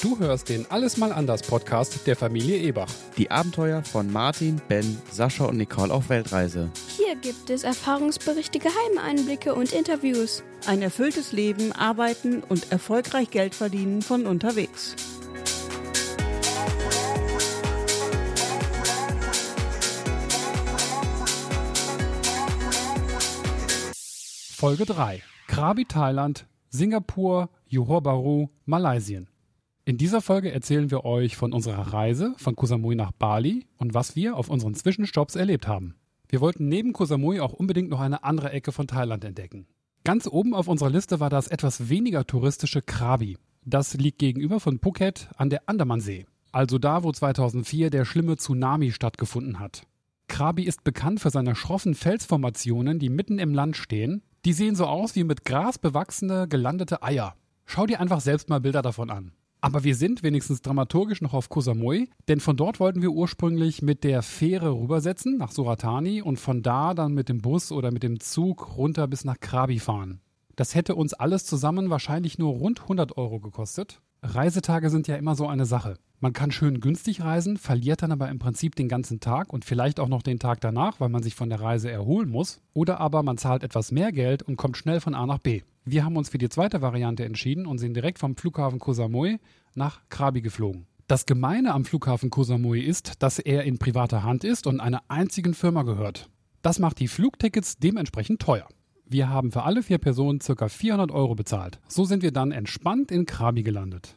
Du hörst den Alles mal anders Podcast der Familie Ebach. Die Abenteuer von Martin, Ben, Sascha und Nicole auf Weltreise. Hier gibt es Erfahrungsberichte, geheime Einblicke und Interviews. Ein erfülltes Leben, arbeiten und erfolgreich Geld verdienen von unterwegs. Folge 3. Krabi Thailand, Singapur, Johor Bahru, Malaysien. In dieser Folge erzählen wir euch von unserer Reise von Koh Samui nach Bali und was wir auf unseren Zwischenstopps erlebt haben. Wir wollten neben Koh Samui auch unbedingt noch eine andere Ecke von Thailand entdecken. Ganz oben auf unserer Liste war das etwas weniger touristische Krabi. Das liegt gegenüber von Phuket an der Andamansee, also da, wo 2004 der schlimme Tsunami stattgefunden hat. Krabi ist bekannt für seine schroffen Felsformationen, die mitten im Land stehen. Die sehen so aus wie mit Gras bewachsene, gelandete Eier. Schau dir einfach selbst mal Bilder davon an. Aber wir sind wenigstens dramaturgisch noch auf Koh Samui, denn von dort wollten wir ursprünglich mit der Fähre rübersetzen nach Suratani und von da dann mit dem Bus oder mit dem Zug runter bis nach Krabi fahren. Das hätte uns alles zusammen wahrscheinlich nur rund 100 Euro gekostet. Reisetage sind ja immer so eine Sache. Man kann schön günstig reisen, verliert dann aber im Prinzip den ganzen Tag und vielleicht auch noch den Tag danach, weil man sich von der Reise erholen muss. Oder aber man zahlt etwas mehr Geld und kommt schnell von A nach B. Wir haben uns für die zweite Variante entschieden und sind direkt vom Flughafen Koh Samui nach Krabi geflogen. Das Gemeine am Flughafen Koh Samui ist, dass er in privater Hand ist und einer einzigen Firma gehört. Das macht die Flugtickets dementsprechend teuer. Wir haben für alle vier Personen ca. 400 Euro bezahlt. So sind wir dann entspannt in Krabi gelandet.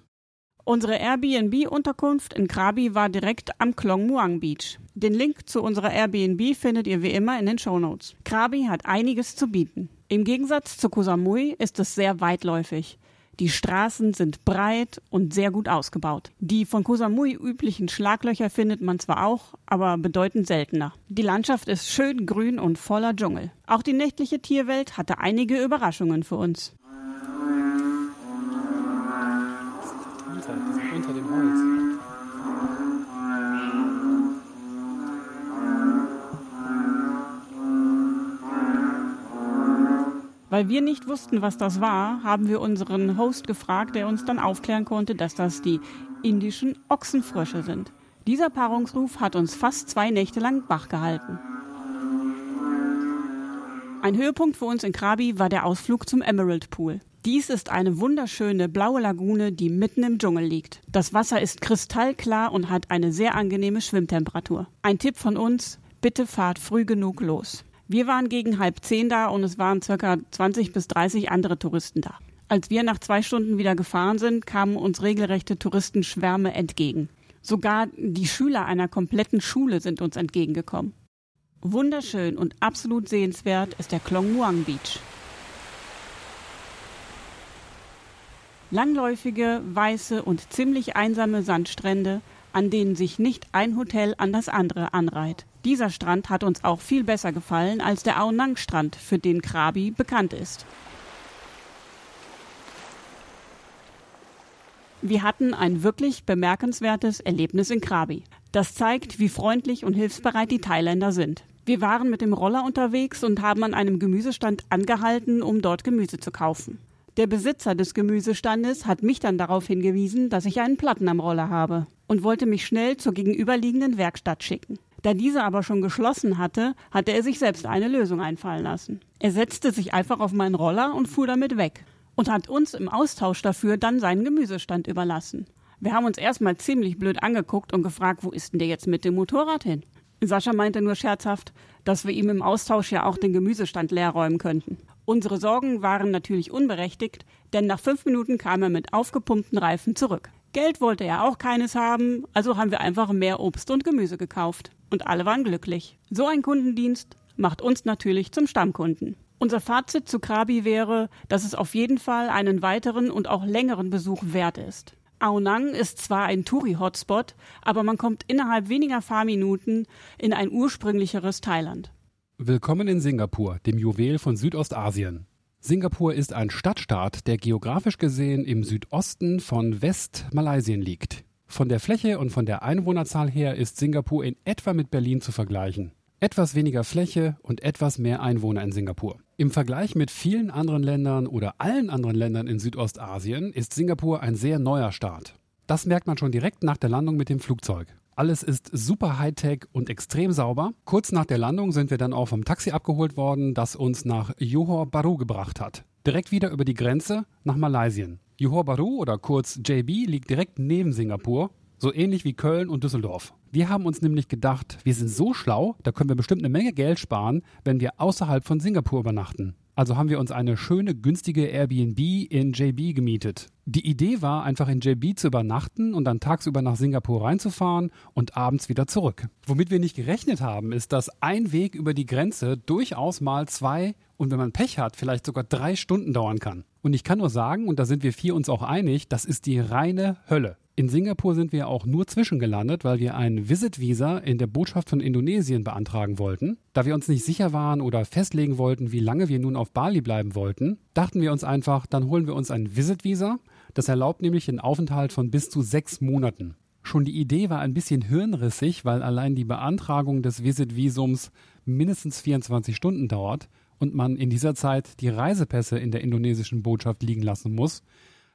Unsere Airbnb-Unterkunft in Krabi war direkt am Klong Muang Beach. Den Link zu unserer Airbnb findet ihr wie immer in den Shownotes. Krabi hat einiges zu bieten. Im Gegensatz zu Koh ist es sehr weitläufig. Die Straßen sind breit und sehr gut ausgebaut. Die von Koh üblichen Schlaglöcher findet man zwar auch, aber bedeutend seltener. Die Landschaft ist schön grün und voller Dschungel. Auch die nächtliche Tierwelt hatte einige Überraschungen für uns. Weil wir nicht wussten, was das war, haben wir unseren Host gefragt, der uns dann aufklären konnte, dass das die indischen Ochsenfrösche sind. Dieser Paarungsruf hat uns fast zwei Nächte lang wach gehalten. Ein Höhepunkt für uns in Krabi war der Ausflug zum Emerald Pool. Dies ist eine wunderschöne blaue Lagune, die mitten im Dschungel liegt. Das Wasser ist kristallklar und hat eine sehr angenehme Schwimmtemperatur. Ein Tipp von uns, bitte fahrt früh genug los. Wir waren gegen halb zehn da und es waren circa 20 bis 30 andere Touristen da. Als wir nach zwei Stunden wieder gefahren sind, kamen uns regelrechte Touristenschwärme entgegen. Sogar die Schüler einer kompletten Schule sind uns entgegengekommen. Wunderschön und absolut sehenswert ist der Klong Muang Beach. Langläufige, weiße und ziemlich einsame Sandstrände, an denen sich nicht ein Hotel an das andere anreiht. Dieser Strand hat uns auch viel besser gefallen als der Aonang-Strand, für den Krabi bekannt ist. Wir hatten ein wirklich bemerkenswertes Erlebnis in Krabi. Das zeigt, wie freundlich und hilfsbereit die Thailänder sind. Wir waren mit dem Roller unterwegs und haben an einem Gemüsestand angehalten, um dort Gemüse zu kaufen. Der Besitzer des Gemüsestandes hat mich dann darauf hingewiesen, dass ich einen Platten am Roller habe und wollte mich schnell zur gegenüberliegenden Werkstatt schicken. Da diese aber schon geschlossen hatte, hatte er sich selbst eine Lösung einfallen lassen. Er setzte sich einfach auf meinen Roller und fuhr damit weg und hat uns im Austausch dafür dann seinen Gemüsestand überlassen. Wir haben uns erstmal ziemlich blöd angeguckt und gefragt, wo ist denn der jetzt mit dem Motorrad hin? Sascha meinte nur scherzhaft, dass wir ihm im Austausch ja auch den Gemüsestand leer räumen könnten. Unsere Sorgen waren natürlich unberechtigt, denn nach fünf Minuten kam er mit aufgepumpten Reifen zurück. Geld wollte er auch keines haben, also haben wir einfach mehr Obst und Gemüse gekauft. Und alle waren glücklich. So ein Kundendienst macht uns natürlich zum Stammkunden. Unser Fazit zu Krabi wäre, dass es auf jeden Fall einen weiteren und auch längeren Besuch wert ist. Aonang ist zwar ein Touri-Hotspot, aber man kommt innerhalb weniger Fahrminuten in ein ursprünglicheres Thailand. Willkommen in Singapur, dem Juwel von Südostasien. Singapur ist ein Stadtstaat, der geografisch gesehen im Südosten von Westmalaysien liegt. Von der Fläche und von der Einwohnerzahl her ist Singapur in etwa mit Berlin zu vergleichen. Etwas weniger Fläche und etwas mehr Einwohner in Singapur. Im Vergleich mit vielen anderen Ländern oder allen anderen Ländern in Südostasien ist Singapur ein sehr neuer Staat. Das merkt man schon direkt nach der Landung mit dem Flugzeug. Alles ist super Hightech und extrem sauber. Kurz nach der Landung sind wir dann auch vom Taxi abgeholt worden, das uns nach Johor Bahru gebracht hat. Direkt wieder über die Grenze nach Malaysien. Johor Bahru oder kurz JB liegt direkt neben Singapur, so ähnlich wie Köln und Düsseldorf. Wir haben uns nämlich gedacht, wir sind so schlau, da können wir bestimmt eine Menge Geld sparen, wenn wir außerhalb von Singapur übernachten. Also haben wir uns eine schöne, günstige Airbnb in JB gemietet. Die Idee war, einfach in JB zu übernachten und dann tagsüber nach Singapur reinzufahren und abends wieder zurück. Womit wir nicht gerechnet haben, ist, dass ein Weg über die Grenze durchaus mal zwei und wenn man Pech hat, vielleicht sogar drei Stunden dauern kann. Und ich kann nur sagen, und da sind wir vier uns auch einig, das ist die reine Hölle. In Singapur sind wir auch nur zwischengelandet, weil wir ein Visit-Visa in der Botschaft von Indonesien beantragen wollten. Da wir uns nicht sicher waren oder festlegen wollten, wie lange wir nun auf Bali bleiben wollten, dachten wir uns einfach, dann holen wir uns ein Visit-Visa. Das erlaubt nämlich den Aufenthalt von bis zu sechs Monaten. Schon die Idee war ein bisschen hirnrissig, weil allein die Beantragung des Visit-Visums mindestens 24 Stunden dauert und man in dieser Zeit die Reisepässe in der indonesischen Botschaft liegen lassen muss.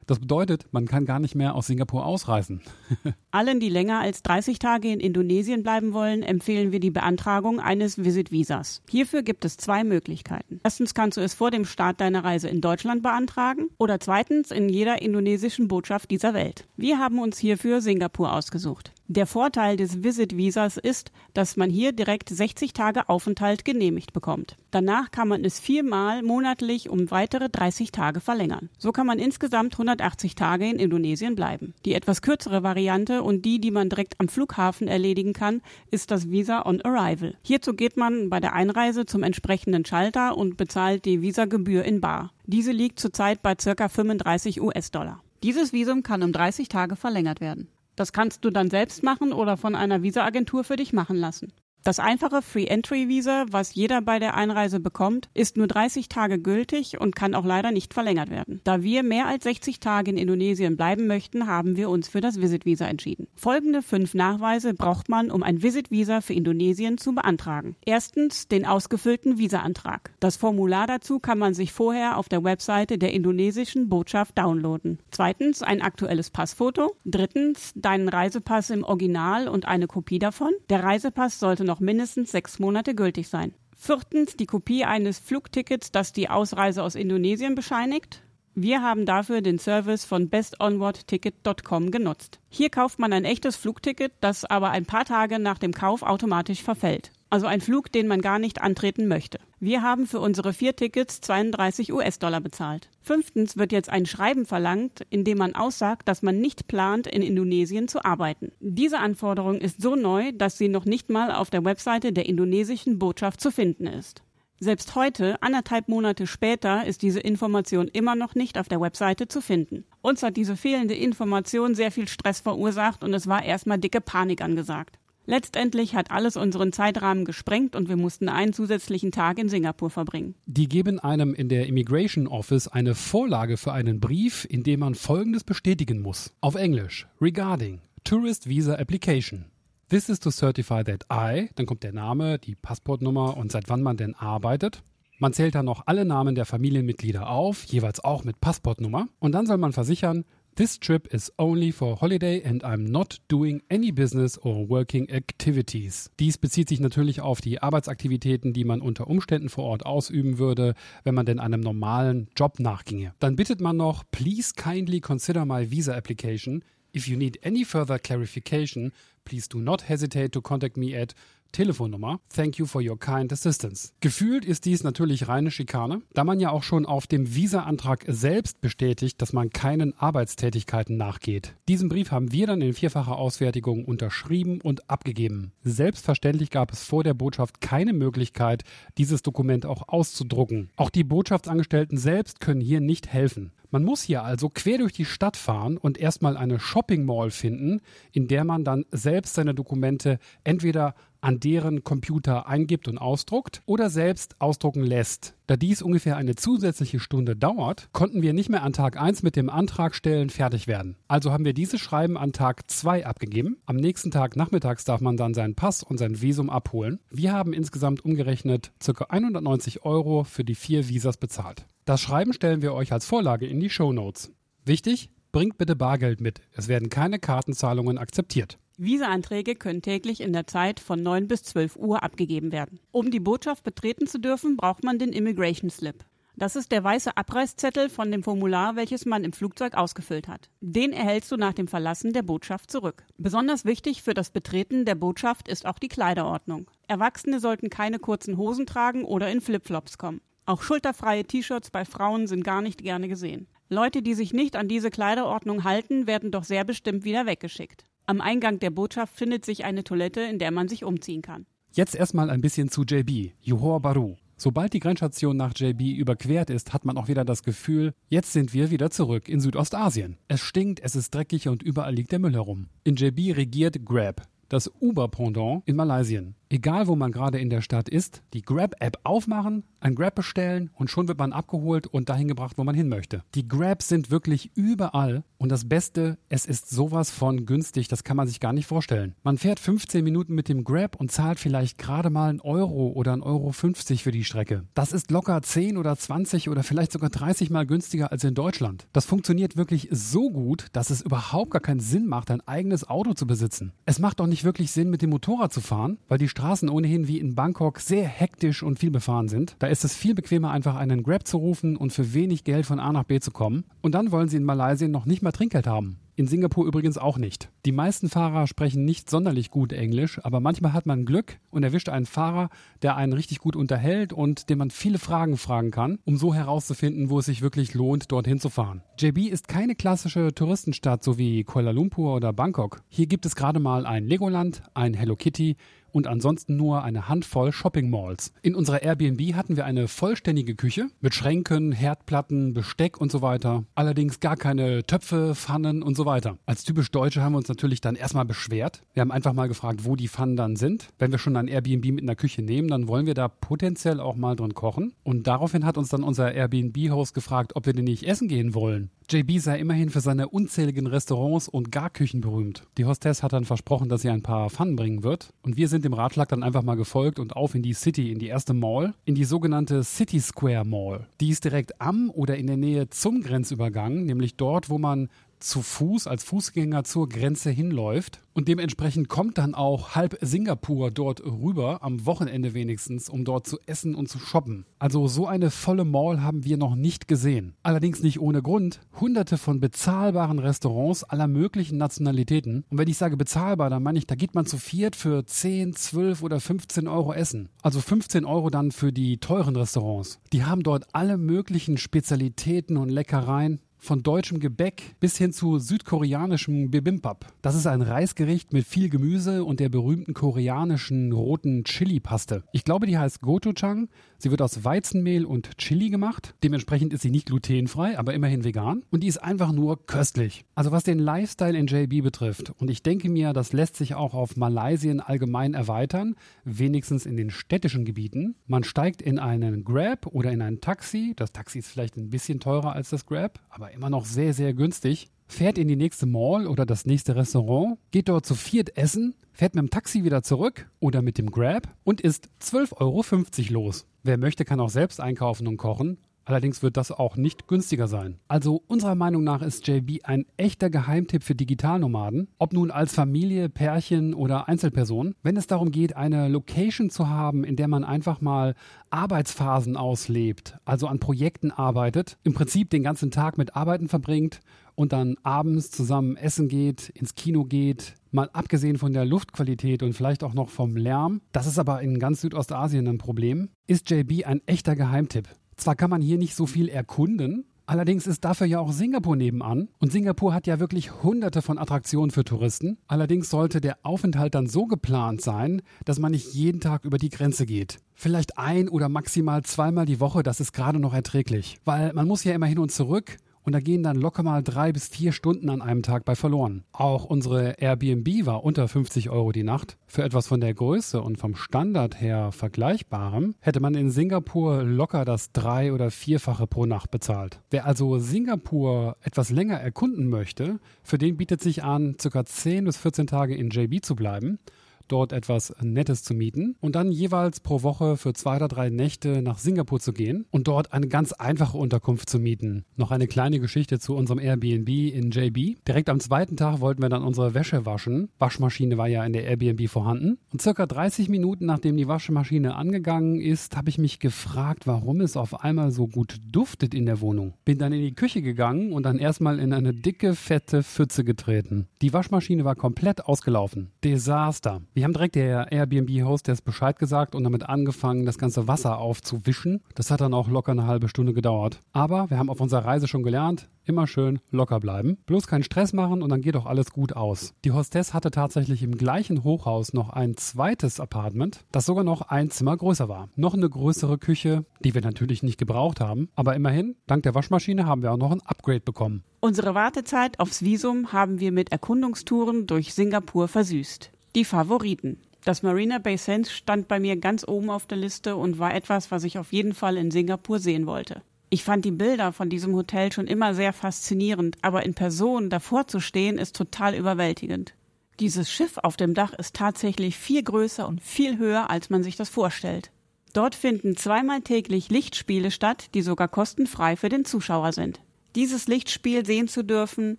Das bedeutet, man kann gar nicht mehr aus Singapur ausreisen. Allen, die länger als 30 Tage in Indonesien bleiben wollen, empfehlen wir die Beantragung eines Visit-Visas. Hierfür gibt es zwei Möglichkeiten. Erstens kannst du es vor dem Start deiner Reise in Deutschland beantragen oder zweitens in jeder indonesischen Botschaft dieser Welt. Wir haben uns hierfür Singapur ausgesucht. Der Vorteil des Visit-Visas ist, dass man hier direkt 60 Tage Aufenthalt genehmigt bekommt. Danach kann man es viermal monatlich um weitere 30 Tage verlängern. So kann man insgesamt 180 Tage in Indonesien bleiben. Die etwas kürzere Variante und die, die man direkt am Flughafen erledigen kann, ist das Visa on Arrival. Hierzu geht man bei der Einreise zum entsprechenden Schalter und bezahlt die Visagebühr in Bar. Diese liegt zurzeit bei ca. 35 US-Dollar. Dieses Visum kann um 30 Tage verlängert werden. Das kannst du dann selbst machen oder von einer Visaagentur für dich machen lassen. Das einfache Free-Entry-Visa, was jeder bei der Einreise bekommt, ist nur 30 Tage gültig und kann auch leider nicht verlängert werden. Da wir mehr als 60 Tage in Indonesien bleiben möchten, haben wir uns für das Visit-Visa entschieden. Folgende fünf Nachweise braucht man, um ein Visit-Visa für Indonesien zu beantragen. Erstens den ausgefüllten Visa-Antrag. Das Formular dazu kann man sich vorher auf der Webseite der indonesischen Botschaft downloaden. Zweitens ein aktuelles Passfoto. Drittens deinen Reisepass im Original und eine Kopie davon. Der Reisepass sollte noch noch mindestens sechs Monate gültig sein. Viertens die Kopie eines Flugtickets, das die Ausreise aus Indonesien bescheinigt. Wir haben dafür den Service von bestonwardticket.com genutzt. Hier kauft man ein echtes Flugticket, das aber ein paar Tage nach dem Kauf automatisch verfällt. Also ein Flug, den man gar nicht antreten möchte. Wir haben für unsere vier Tickets 32 US-Dollar bezahlt. Fünftens wird jetzt ein Schreiben verlangt, in dem man aussagt, dass man nicht plant, in Indonesien zu arbeiten. Diese Anforderung ist so neu, dass sie noch nicht mal auf der Webseite der indonesischen Botschaft zu finden ist. Selbst heute, anderthalb Monate später, ist diese Information immer noch nicht auf der Webseite zu finden. Uns hat diese fehlende Information sehr viel Stress verursacht und es war erstmal dicke Panik angesagt. Letztendlich hat alles unseren Zeitrahmen gesprengt und wir mussten einen zusätzlichen Tag in Singapur verbringen. Die geben einem in der Immigration Office eine Vorlage für einen Brief, in dem man Folgendes bestätigen muss. Auf Englisch. Regarding Tourist Visa Application. This is to certify that I, dann kommt der Name, die Passportnummer und seit wann man denn arbeitet. Man zählt dann noch alle Namen der Familienmitglieder auf, jeweils auch mit Passportnummer. Und dann soll man versichern, This trip is only for holiday and I'm not doing any business or working activities. Dies bezieht sich natürlich auf die Arbeitsaktivitäten, die man unter Umständen vor Ort ausüben würde, wenn man denn einem normalen Job nachginge. Dann bittet man noch, please kindly consider my visa application. If you need any further clarification, please do not hesitate to contact me at Telefonnummer. Thank you for your kind assistance. Gefühlt ist dies natürlich reine Schikane, da man ja auch schon auf dem Visa-Antrag selbst bestätigt, dass man keinen Arbeitstätigkeiten nachgeht. Diesen Brief haben wir dann in vierfacher Ausfertigung unterschrieben und abgegeben. Selbstverständlich gab es vor der Botschaft keine Möglichkeit, dieses Dokument auch auszudrucken. Auch die Botschaftsangestellten selbst können hier nicht helfen. Man muss hier also quer durch die Stadt fahren und erstmal eine Shopping Mall finden, in der man dann selbst seine Dokumente entweder an deren Computer eingibt und ausdruckt oder selbst ausdrucken lässt. Da dies ungefähr eine zusätzliche Stunde dauert, konnten wir nicht mehr an Tag 1 mit dem Antrag stellen fertig werden. Also haben wir dieses Schreiben an Tag 2 abgegeben. Am nächsten Tag nachmittags darf man dann seinen Pass und sein Visum abholen. Wir haben insgesamt umgerechnet ca. 190 Euro für die vier Visas bezahlt. Das Schreiben stellen wir euch als Vorlage in die Show Notes. Wichtig, Bringt bitte Bargeld mit. Es werden keine Kartenzahlungen akzeptiert. Visaanträge können täglich in der Zeit von 9 bis 12 Uhr abgegeben werden. Um die Botschaft betreten zu dürfen, braucht man den Immigration Slip. Das ist der weiße Abreißzettel von dem Formular, welches man im Flugzeug ausgefüllt hat. Den erhältst du nach dem Verlassen der Botschaft zurück. Besonders wichtig für das Betreten der Botschaft ist auch die Kleiderordnung. Erwachsene sollten keine kurzen Hosen tragen oder in Flipflops kommen. Auch schulterfreie T-Shirts bei Frauen sind gar nicht gerne gesehen. Leute, die sich nicht an diese Kleiderordnung halten, werden doch sehr bestimmt wieder weggeschickt. Am Eingang der Botschaft findet sich eine Toilette, in der man sich umziehen kann. Jetzt erstmal ein bisschen zu JB, Johor Baru. Sobald die Grenzstation nach JB überquert ist, hat man auch wieder das Gefühl, jetzt sind wir wieder zurück in Südostasien. Es stinkt, es ist dreckig und überall liegt der Müll herum. In JB regiert Grab, das Uber-Pendant in Malaysia. Egal, wo man gerade in der Stadt ist, die Grab-App aufmachen, ein Grab bestellen und schon wird man abgeholt und dahin gebracht, wo man hin möchte. Die Grabs sind wirklich überall und das Beste, es ist sowas von günstig, das kann man sich gar nicht vorstellen. Man fährt 15 Minuten mit dem Grab und zahlt vielleicht gerade mal einen Euro oder einen Euro 50 für die Strecke. Das ist locker 10 oder 20 oder vielleicht sogar 30 mal günstiger als in Deutschland. Das funktioniert wirklich so gut, dass es überhaupt gar keinen Sinn macht, ein eigenes Auto zu besitzen. Es macht doch nicht wirklich Sinn, mit dem Motorrad zu fahren, weil die Straßen ohnehin wie in Bangkok sehr hektisch und viel befahren sind. Da ist es viel bequemer, einfach einen Grab zu rufen und für wenig Geld von A nach B zu kommen. Und dann wollen sie in Malaysia noch nicht mal Trinkgeld haben. In Singapur übrigens auch nicht. Die meisten Fahrer sprechen nicht sonderlich gut Englisch, aber manchmal hat man Glück und erwischt einen Fahrer, der einen richtig gut unterhält und dem man viele Fragen fragen kann, um so herauszufinden, wo es sich wirklich lohnt, dorthin zu fahren. JB ist keine klassische Touristenstadt so wie Kuala Lumpur oder Bangkok. Hier gibt es gerade mal ein Legoland, ein Hello Kitty und ansonsten nur eine Handvoll Shopping Malls. In unserer Airbnb hatten wir eine vollständige Küche mit Schränken, Herdplatten, Besteck und so weiter. Allerdings gar keine Töpfe, Pfannen und so weiter. Als typisch Deutsche haben wir uns natürlich dann erstmal beschwert. Wir haben einfach mal gefragt, wo die Pfannen dann sind. Wenn wir schon ein Airbnb mit einer Küche nehmen, dann wollen wir da potenziell auch mal drin kochen. Und daraufhin hat uns dann unser Airbnb-Host gefragt, ob wir denn nicht essen gehen wollen. JB sei immerhin für seine unzähligen Restaurants und Garküchen berühmt. Die Hostess hat dann versprochen, dass sie ein paar Pfannen bringen wird. Und wir sind dem Ratschlag dann einfach mal gefolgt und auf in die City, in die erste Mall, in die sogenannte City Square Mall. Die ist direkt am oder in der Nähe zum Grenzübergang, nämlich dort, wo man zu Fuß als Fußgänger zur Grenze hinläuft. Und dementsprechend kommt dann auch halb Singapur dort rüber, am Wochenende wenigstens, um dort zu essen und zu shoppen. Also so eine volle Mall haben wir noch nicht gesehen. Allerdings nicht ohne Grund. Hunderte von bezahlbaren Restaurants aller möglichen Nationalitäten. Und wenn ich sage bezahlbar, dann meine ich, da geht man zu viert für 10, 12 oder 15 Euro essen. Also 15 Euro dann für die teuren Restaurants. Die haben dort alle möglichen Spezialitäten und Leckereien von deutschem Gebäck bis hin zu südkoreanischem Bibimbap. Das ist ein Reisgericht mit viel Gemüse und der berühmten koreanischen roten Chili-Paste. Ich glaube, die heißt Gochujang. Sie wird aus Weizenmehl und Chili gemacht. Dementsprechend ist sie nicht glutenfrei, aber immerhin vegan. Und die ist einfach nur köstlich. Also was den Lifestyle in JB betrifft, und ich denke mir, das lässt sich auch auf Malaysien allgemein erweitern, wenigstens in den städtischen Gebieten. Man steigt in einen Grab oder in ein Taxi. Das Taxi ist vielleicht ein bisschen teurer als das Grab, aber immer noch sehr, sehr günstig. Fährt in die nächste Mall oder das nächste Restaurant, geht dort zu viert essen, fährt mit dem Taxi wieder zurück oder mit dem Grab und ist 12,50 Euro los. Wer möchte, kann auch selbst einkaufen und kochen. Allerdings wird das auch nicht günstiger sein. Also unserer Meinung nach ist JB ein echter Geheimtipp für Digitalnomaden, ob nun als Familie, Pärchen oder Einzelperson. Wenn es darum geht, eine Location zu haben, in der man einfach mal Arbeitsphasen auslebt, also an Projekten arbeitet, im Prinzip den ganzen Tag mit Arbeiten verbringt und dann abends zusammen essen geht, ins Kino geht, mal abgesehen von der Luftqualität und vielleicht auch noch vom Lärm, das ist aber in ganz Südostasien ein Problem, ist JB ein echter Geheimtipp. Zwar kann man hier nicht so viel erkunden, Allerdings ist dafür ja auch Singapur nebenan. Und Singapur hat ja wirklich hunderte von Attraktionen für Touristen. Allerdings sollte der Aufenthalt dann so geplant sein, dass man nicht jeden Tag über die Grenze geht. Vielleicht ein oder maximal zweimal die Woche, das ist gerade noch erträglich. Weil man muss ja immer hin und zurück und da gehen dann locker mal drei bis vier Stunden an einem Tag bei verloren. Auch unsere Airbnb war unter 50 Euro die Nacht. Für etwas von der Größe und vom Standard her vergleichbarem hätte man in Singapur locker das drei- oder vierfache pro Nacht bezahlt. Wer also Singapur etwas länger erkunden möchte, für den bietet sich an, circa 10 bis 14 Tage in JB zu bleiben dort etwas Nettes zu mieten und dann jeweils pro Woche für zwei oder drei Nächte nach Singapur zu gehen und dort eine ganz einfache Unterkunft zu mieten. Noch eine kleine Geschichte zu unserem Airbnb in JB. Direkt am zweiten Tag wollten wir dann unsere Wäsche waschen. Waschmaschine war ja in der Airbnb vorhanden. Und circa 30 Minuten nachdem die Waschmaschine angegangen ist, habe ich mich gefragt, warum es auf einmal so gut duftet in der Wohnung. Bin dann in die Küche gegangen und dann erstmal in eine dicke, fette Pfütze getreten. Die Waschmaschine war komplett ausgelaufen. Desaster. Wir haben direkt der Airbnb-Host das Bescheid gesagt und damit angefangen, das ganze Wasser aufzuwischen. Das hat dann auch locker eine halbe Stunde gedauert. Aber wir haben auf unserer Reise schon gelernt, immer schön locker bleiben. Bloß keinen Stress machen und dann geht auch alles gut aus. Die Hostess hatte tatsächlich im gleichen Hochhaus noch ein zweites Apartment, das sogar noch ein Zimmer größer war. Noch eine größere Küche, die wir natürlich nicht gebraucht haben. Aber immerhin, dank der Waschmaschine haben wir auch noch ein Upgrade bekommen. Unsere Wartezeit aufs Visum haben wir mit Erkundungstouren durch Singapur versüßt. Die Favoriten. Das Marina Bay Sands stand bei mir ganz oben auf der Liste und war etwas, was ich auf jeden Fall in Singapur sehen wollte. Ich fand die Bilder von diesem Hotel schon immer sehr faszinierend, aber in Person davor zu stehen ist total überwältigend. Dieses Schiff auf dem Dach ist tatsächlich viel größer und viel höher, als man sich das vorstellt. Dort finden zweimal täglich Lichtspiele statt, die sogar kostenfrei für den Zuschauer sind. Dieses Lichtspiel sehen zu dürfen,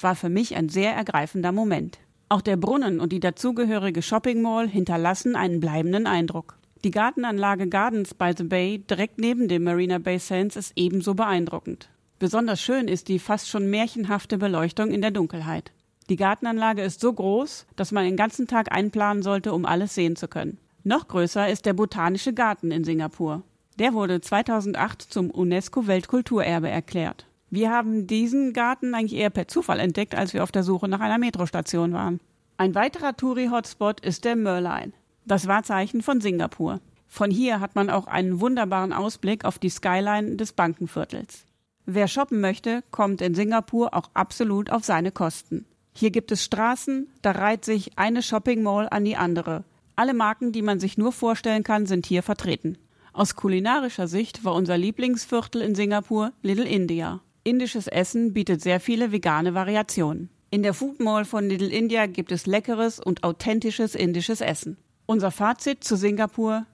war für mich ein sehr ergreifender Moment. Auch der Brunnen und die dazugehörige Shopping Mall hinterlassen einen bleibenden Eindruck. Die Gartenanlage Gardens by the Bay direkt neben dem Marina Bay Sands ist ebenso beeindruckend. Besonders schön ist die fast schon märchenhafte Beleuchtung in der Dunkelheit. Die Gartenanlage ist so groß, dass man den ganzen Tag einplanen sollte, um alles sehen zu können. Noch größer ist der Botanische Garten in Singapur. Der wurde 2008 zum UNESCO Weltkulturerbe erklärt. Wir haben diesen Garten eigentlich eher per Zufall entdeckt, als wir auf der Suche nach einer Metrostation waren. Ein weiterer Touri-Hotspot ist der Merlion. Das Wahrzeichen von Singapur. Von hier hat man auch einen wunderbaren Ausblick auf die Skyline des Bankenviertels. Wer shoppen möchte, kommt in Singapur auch absolut auf seine Kosten. Hier gibt es Straßen, da reiht sich eine Shopping Mall an die andere. Alle Marken, die man sich nur vorstellen kann, sind hier vertreten. Aus kulinarischer Sicht war unser Lieblingsviertel in Singapur Little India. Indisches Essen bietet sehr viele vegane Variationen. In der Food Mall von Little India gibt es leckeres und authentisches indisches Essen. Unser Fazit zu Singapur,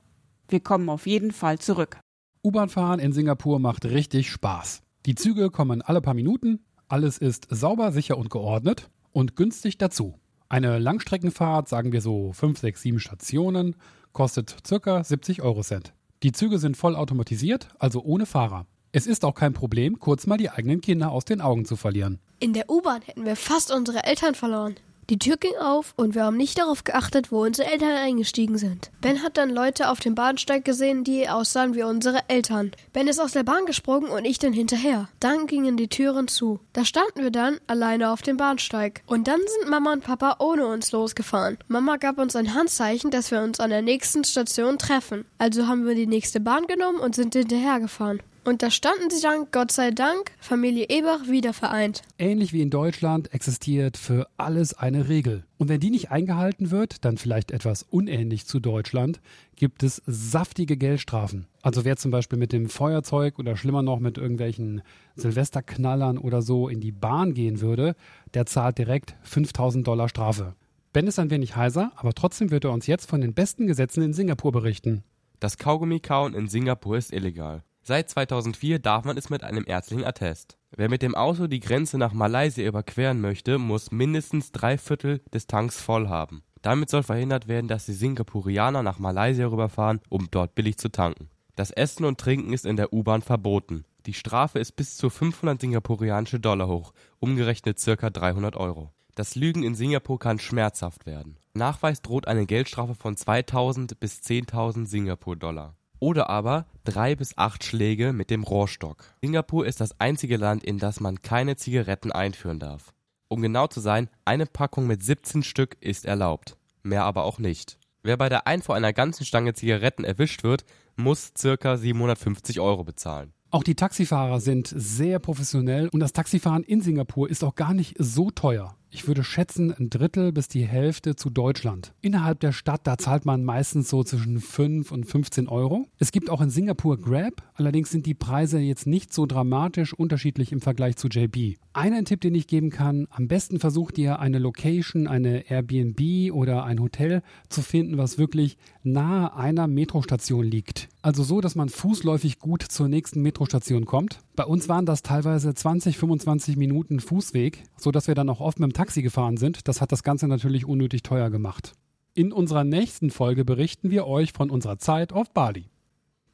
wir kommen auf jeden Fall zurück. U-Bahn-Fahren in Singapur macht richtig Spaß. Die Züge kommen alle paar Minuten, alles ist sauber, sicher und geordnet und günstig dazu. Eine Langstreckenfahrt, sagen wir so 5, 6, 7 Stationen, kostet ca. 70 Euro Cent. Die Züge sind voll automatisiert, also ohne Fahrer. Es ist auch kein Problem, kurz mal die eigenen Kinder aus den Augen zu verlieren. In der U-Bahn hätten wir fast unsere Eltern verloren. Die Tür ging auf und wir haben nicht darauf geachtet, wo unsere Eltern eingestiegen sind. Ben hat dann Leute auf dem Bahnsteig gesehen, die aussahen wie unsere Eltern. Ben ist aus der Bahn gesprungen und ich dann hinterher. Dann gingen die Türen zu. Da standen wir dann alleine auf dem Bahnsteig. Und dann sind Mama und Papa ohne uns losgefahren. Mama gab uns ein Handzeichen, dass wir uns an der nächsten Station treffen. Also haben wir die nächste Bahn genommen und sind hinterhergefahren. Und da standen sie dann, Gott sei Dank, Familie Ebach wieder vereint. Ähnlich wie in Deutschland existiert für alles eine Regel. Und wenn die nicht eingehalten wird, dann vielleicht etwas unähnlich zu Deutschland, gibt es saftige Geldstrafen. Also wer zum Beispiel mit dem Feuerzeug oder schlimmer noch mit irgendwelchen Silvesterknallern oder so in die Bahn gehen würde, der zahlt direkt 5000 Dollar Strafe. Ben ist ein wenig heiser, aber trotzdem wird er uns jetzt von den besten Gesetzen in Singapur berichten. Das Kaugummi-Kauen in Singapur ist illegal. Seit 2004 darf man es mit einem ärztlichen Attest. Wer mit dem Auto die Grenze nach Malaysia überqueren möchte, muss mindestens drei Viertel des Tanks voll haben. Damit soll verhindert werden, dass die Singapurianer nach Malaysia rüberfahren, um dort billig zu tanken. Das Essen und Trinken ist in der U-Bahn verboten. Die Strafe ist bis zu 500 singapurianische Dollar hoch, umgerechnet circa 300 Euro. Das Lügen in Singapur kann schmerzhaft werden. Nachweis droht eine Geldstrafe von 2000 bis 10.000 Singapur-Dollar. Oder aber drei bis acht Schläge mit dem Rohrstock. Singapur ist das einzige Land, in das man keine Zigaretten einführen darf. Um genau zu sein, eine Packung mit 17 Stück ist erlaubt. Mehr aber auch nicht. Wer bei der Einfuhr einer ganzen Stange Zigaretten erwischt wird, muss circa 750 Euro bezahlen. Auch die Taxifahrer sind sehr professionell und das Taxifahren in Singapur ist auch gar nicht so teuer. Ich würde schätzen, ein Drittel bis die Hälfte zu Deutschland. Innerhalb der Stadt, da zahlt man meistens so zwischen 5 und 15 Euro. Es gibt auch in Singapur Grab, allerdings sind die Preise jetzt nicht so dramatisch unterschiedlich im Vergleich zu JB. Einen Tipp, den ich geben kann, am besten versucht ihr eine Location, eine Airbnb oder ein Hotel zu finden, was wirklich nahe einer Metrostation liegt. Also so, dass man fußläufig gut zur nächsten Metrostation kommt. Bei uns waren das teilweise 20, 25 Minuten Fußweg, so dass wir dann auch oft mit dem Taxi gefahren sind. Das hat das Ganze natürlich unnötig teuer gemacht. In unserer nächsten Folge berichten wir euch von unserer Zeit auf Bali.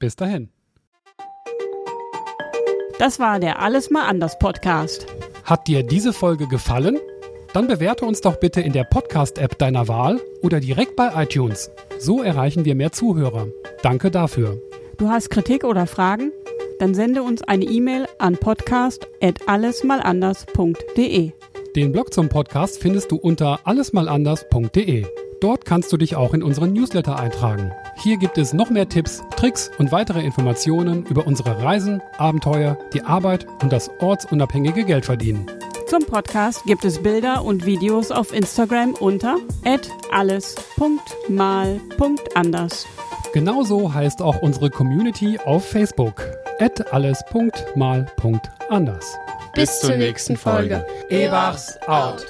Bis dahin. Das war der Alles mal anders Podcast. Hat dir diese Folge gefallen? Dann bewerte uns doch bitte in der Podcast-App deiner Wahl oder direkt bei iTunes. So erreichen wir mehr Zuhörer. Danke dafür. Du hast Kritik oder Fragen? Dann sende uns eine E-Mail an podcast@allesmalanders.de. Den Blog zum Podcast findest du unter allesmalanders.de. Dort kannst du dich auch in unseren Newsletter eintragen. Hier gibt es noch mehr Tipps, Tricks und weitere Informationen über unsere Reisen, Abenteuer, die Arbeit und das ortsunabhängige Geldverdienen. Zum Podcast gibt es Bilder und Videos auf Instagram unter alles.mal.anders. Genauso heißt auch unsere Community auf Facebook alles.mal.anders. Bis zur nächsten Folge. Ebachs out.